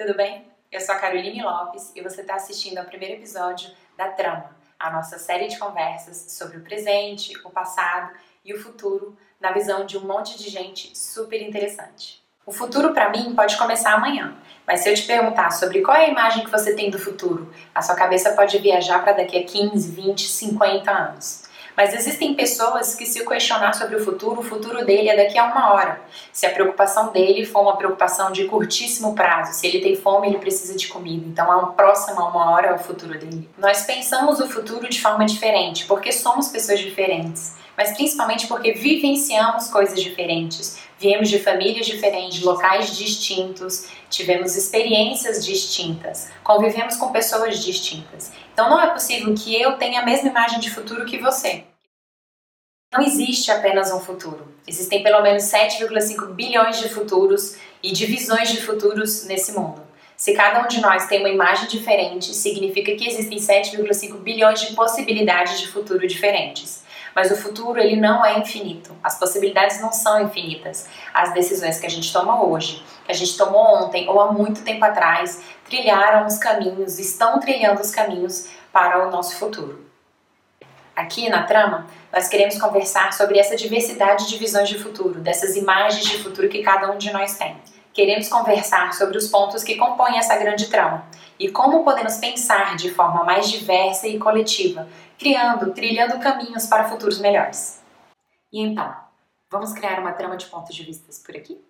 tudo bem? Eu sou a Caroline Lopes e você está assistindo ao primeiro episódio da Trama, a nossa série de conversas sobre o presente, o passado e o futuro na visão de um monte de gente super interessante. O futuro para mim pode começar amanhã, mas se eu te perguntar sobre qual é a imagem que você tem do futuro, a sua cabeça pode viajar para daqui a 15, 20, 50 anos. Mas existem pessoas que, se questionar sobre o futuro, o futuro dele é daqui a uma hora. Se a preocupação dele for uma preocupação de curtíssimo prazo, se ele tem fome, ele precisa de comida. Então, a próxima uma hora é o futuro dele. Nós pensamos o futuro de forma diferente, porque somos pessoas diferentes mas principalmente porque vivenciamos coisas diferentes. Viemos de famílias diferentes, locais distintos, tivemos experiências distintas, convivemos com pessoas distintas. Então não é possível que eu tenha a mesma imagem de futuro que você. Não existe apenas um futuro. Existem pelo menos 7,5 bilhões de futuros e divisões de futuros nesse mundo. Se cada um de nós tem uma imagem diferente, significa que existem 7,5 bilhões de possibilidades de futuro diferentes. Mas o futuro ele não é infinito. As possibilidades não são infinitas. As decisões que a gente toma hoje, que a gente tomou ontem ou há muito tempo atrás, trilharam os caminhos, estão trilhando os caminhos para o nosso futuro. Aqui na trama, nós queremos conversar sobre essa diversidade de visões de futuro, dessas imagens de futuro que cada um de nós tem. Queremos conversar sobre os pontos que compõem essa grande trama e como podemos pensar de forma mais diversa e coletiva, criando, trilhando caminhos para futuros melhores. E então, vamos criar uma trama de pontos de vistas por aqui?